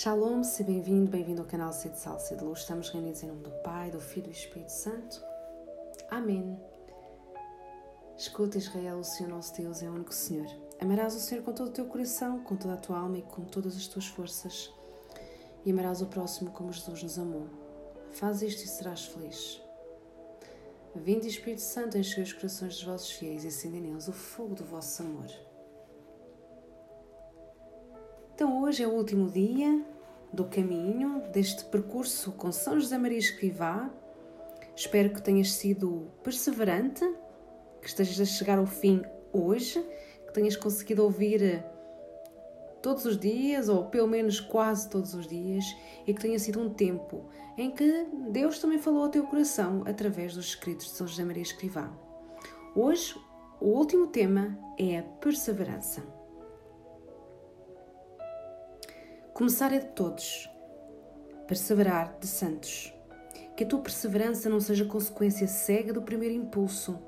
Shalom, se bem-vindo, bem-vindo ao canal Sede Sal, Sede Luz. Estamos reunidos em nome do Pai, do Filho e do Espírito Santo. Amém. Escuta, Israel, o Senhor nosso Deus é o único Senhor. Amarás o Senhor com todo o teu coração, com toda a tua alma e com todas as tuas forças. E amarás o próximo como Jesus nos amou. Faz isto e serás feliz. Vinde, Espírito Santo, enche os corações dos vossos fiéis e acende neles o fogo do vosso amor. Então, hoje é o último dia do caminho deste percurso com São José Maria Escrivá. Espero que tenhas sido perseverante, que estejas a chegar ao fim hoje, que tenhas conseguido ouvir todos os dias, ou pelo menos quase todos os dias, e que tenha sido um tempo em que Deus também falou ao teu coração através dos escritos de São José Maria Escrivá. Hoje, o último tema é a perseverança. Começar é de todos. Perseverar de santos. Que a tua perseverança não seja consequência cega do primeiro impulso,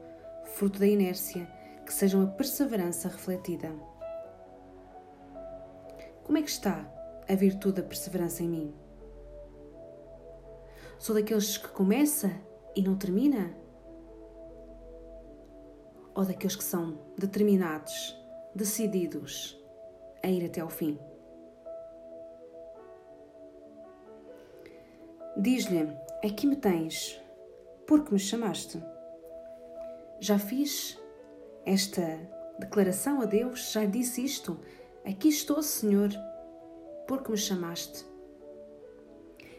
fruto da inércia, que seja uma perseverança refletida. Como é que está a virtude da perseverança em mim? Sou daqueles que começa e não termina? Ou daqueles que são determinados, decididos a ir até ao fim? Diz-lhe: Aqui me tens, porque me chamaste. Já fiz esta declaração a Deus, já disse isto. Aqui estou, Senhor, porque me chamaste.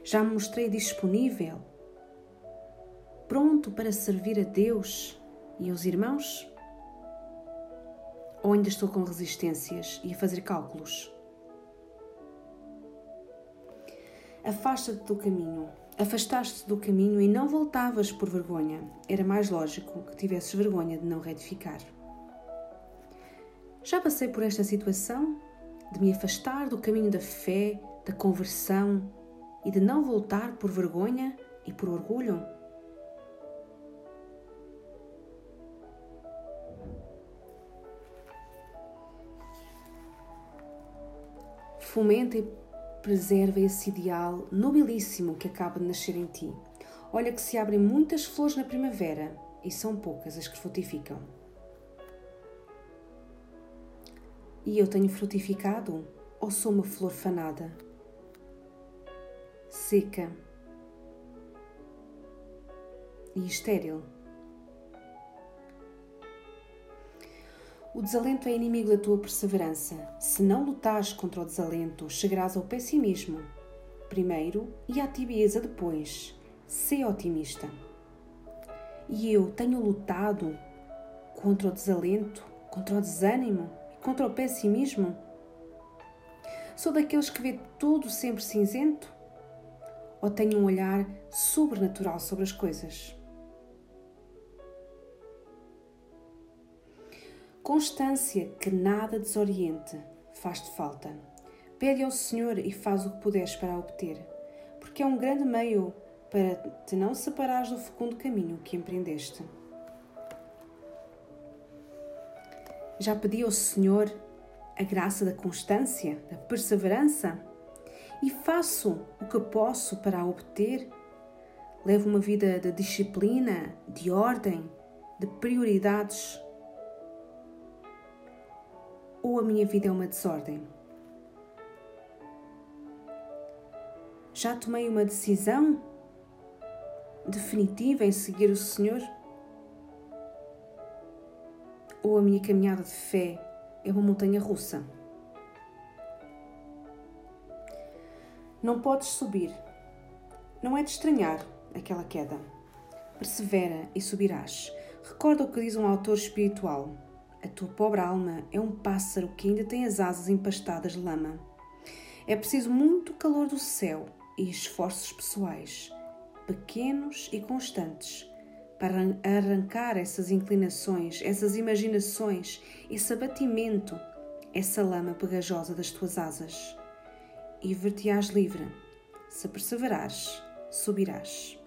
Já me mostrei disponível, pronto para servir a Deus e aos irmãos? Ou ainda estou com resistências e a fazer cálculos? Afasta-te do caminho. Afastaste-te do caminho e não voltavas por vergonha. Era mais lógico que tivesses vergonha de não retificar. Já passei por esta situação de me afastar do caminho da fé, da conversão e de não voltar por vergonha e por orgulho? Fomenta e preserva esse ideal nobilíssimo que acaba de nascer em ti. Olha que se abrem muitas flores na primavera e são poucas as que frutificam. E eu tenho frutificado ou sou uma flor fanada? Seca e estéril. O desalento é inimigo da tua perseverança. Se não lutares contra o desalento, chegarás ao pessimismo primeiro e à tibieza depois. Sê otimista. E eu tenho lutado contra o desalento, contra o desânimo e contra o pessimismo? Sou daqueles que vê tudo sempre cinzento? Ou tenho um olhar sobrenatural sobre as coisas? Constância que nada desoriente faz-te falta. Pede ao Senhor e faz o que puderes para a obter, porque é um grande meio para te não separares do fecundo caminho que empreendeste. Já pedi ao Senhor a graça da constância, da perseverança e faço o que posso para a obter. Levo uma vida de disciplina, de ordem, de prioridades ou a minha vida é uma desordem? Já tomei uma decisão definitiva em seguir o Senhor? Ou a minha caminhada de fé é uma montanha russa? Não podes subir. Não é de estranhar aquela queda. Persevera e subirás. Recorda o que diz um autor espiritual. A tua pobre alma é um pássaro que ainda tem as asas empastadas de lama. É preciso muito calor do céu e esforços pessoais, pequenos e constantes, para arrancar essas inclinações, essas imaginações, esse abatimento, essa lama pegajosa das tuas asas. E ver-te-ás livre. Se perseverares, subirás.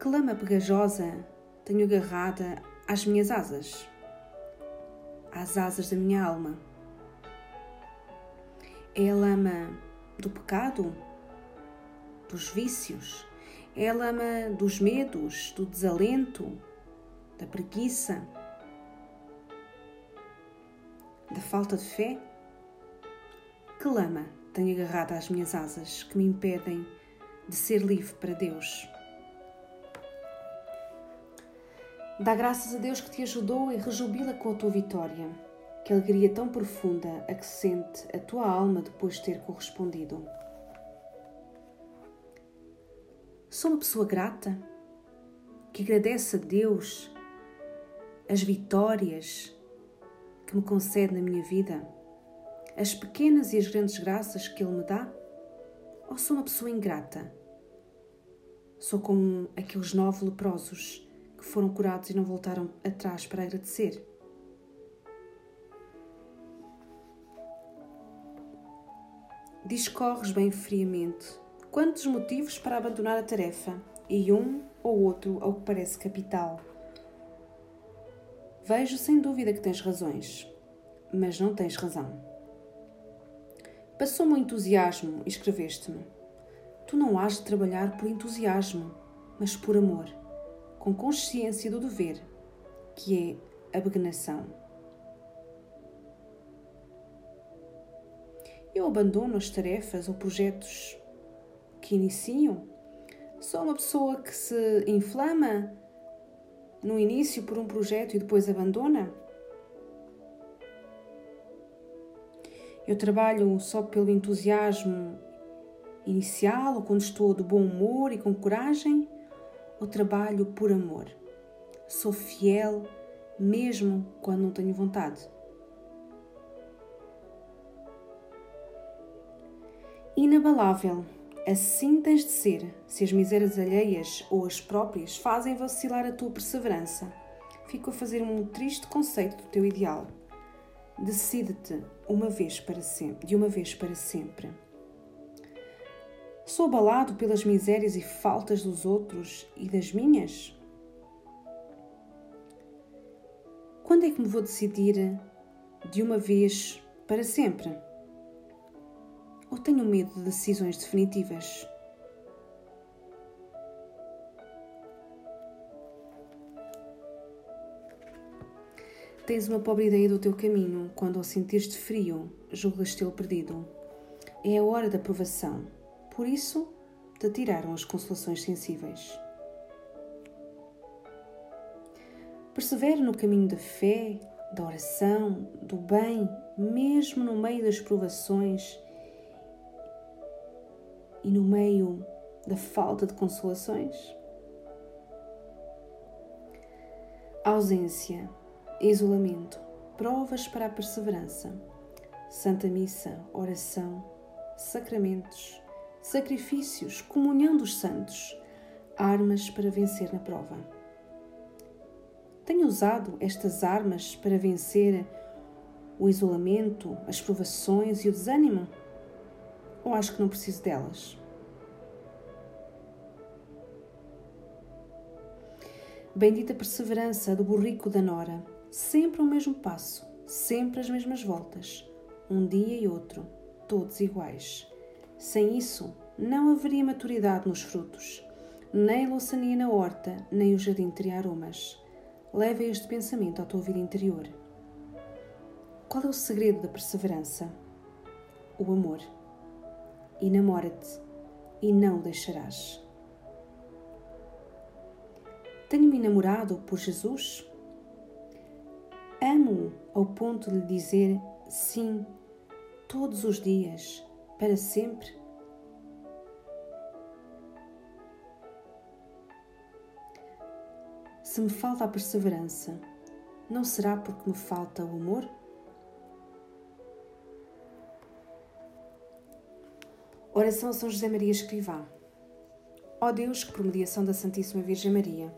Que lama pegajosa tenho agarrada às minhas asas, às asas da minha alma. É a lama do pecado? Dos vícios? É a lama dos medos, do desalento, da preguiça, da falta de fé? Que lama tenho agarrada às minhas asas que me impedem de ser livre para Deus? Dá graças a Deus que te ajudou e rejubila com a tua vitória. Que alegria tão profunda a que sente a tua alma depois de ter correspondido. Sou uma pessoa grata que agradece a Deus as vitórias que me concede na minha vida, as pequenas e as grandes graças que Ele me dá? Ou sou uma pessoa ingrata? Sou como aqueles nove leprosos que foram curados e não voltaram atrás para agradecer? Discorres bem friamente quantos motivos para abandonar a tarefa e um ou outro ao que parece capital. Vejo sem dúvida que tens razões, mas não tens razão. Passou-me o entusiasmo e escreveste-me. Tu não has de trabalhar por entusiasmo, mas por amor, com consciência do dever, que é abnegação. Eu abandono as tarefas ou projetos que inicio. Sou uma pessoa que se inflama no início por um projeto e depois abandona. Eu trabalho só pelo entusiasmo inicial ou quando estou de bom humor e com coragem, ou trabalho por amor. Sou fiel mesmo quando não tenho vontade. inabalável. Assim tens de ser, se as misérias alheias ou as próprias fazem vacilar a tua perseverança. Fico a fazer um triste conceito do teu ideal. Decide-te uma vez para sempre, de uma vez para sempre. Sou abalado pelas misérias e faltas dos outros e das minhas? Quando é que me vou decidir de uma vez para sempre? ou tenho medo de decisões definitivas? Tens uma pobre ideia do teu caminho quando, ao sentir-te frio, julgas tê-lo perdido. É a hora da provação, por isso te tiraram as consolações sensíveis. Persevere no caminho da fé, da oração, do bem, mesmo no meio das provações e no meio da falta de consolações? Ausência, isolamento, provas para a perseverança, Santa Missa, oração, sacramentos, sacrifícios, comunhão dos santos, armas para vencer na prova. Tenho usado estas armas para vencer o isolamento, as provações e o desânimo? ou acho que não preciso delas? Bendita perseverança do burrico da Nora, sempre o mesmo passo, sempre as mesmas voltas, um dia e outro, todos iguais. Sem isso, não haveria maturidade nos frutos, nem louçania na horta, nem o jardim teria aromas. Leva este pensamento à tua vida interior. Qual é o segredo da perseverança? O amor e namora-te e não o deixarás. Tenho-me namorado por Jesus? Amo-o ao ponto de lhe dizer sim todos os dias, para sempre? Se me falta a perseverança, não será porque me falta o amor? Oração a São José Maria Escrivá. Ó Deus, que por mediação da Santíssima Virgem Maria,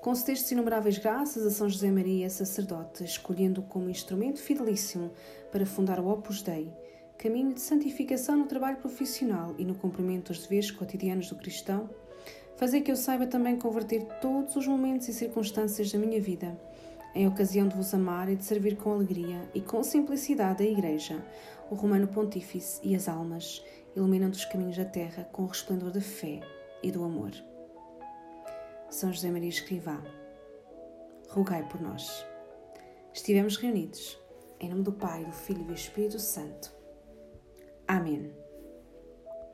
concedeste inumeráveis graças a São José Maria, sacerdote, escolhendo-o como instrumento fidelíssimo para fundar o Opus Dei, caminho de santificação no trabalho profissional e no cumprimento dos deveres cotidianos do cristão, fazer que eu saiba também converter todos os momentos e circunstâncias da minha vida em ocasião de vos amar e de servir com alegria e com simplicidade a Igreja, o Romano Pontífice e as almas, iluminando os caminhos da terra com o resplendor da fé e do amor. São José Maria Escrivá, rogai por nós. Estivemos reunidos em nome do Pai, do Filho e do Espírito Santo. Amém.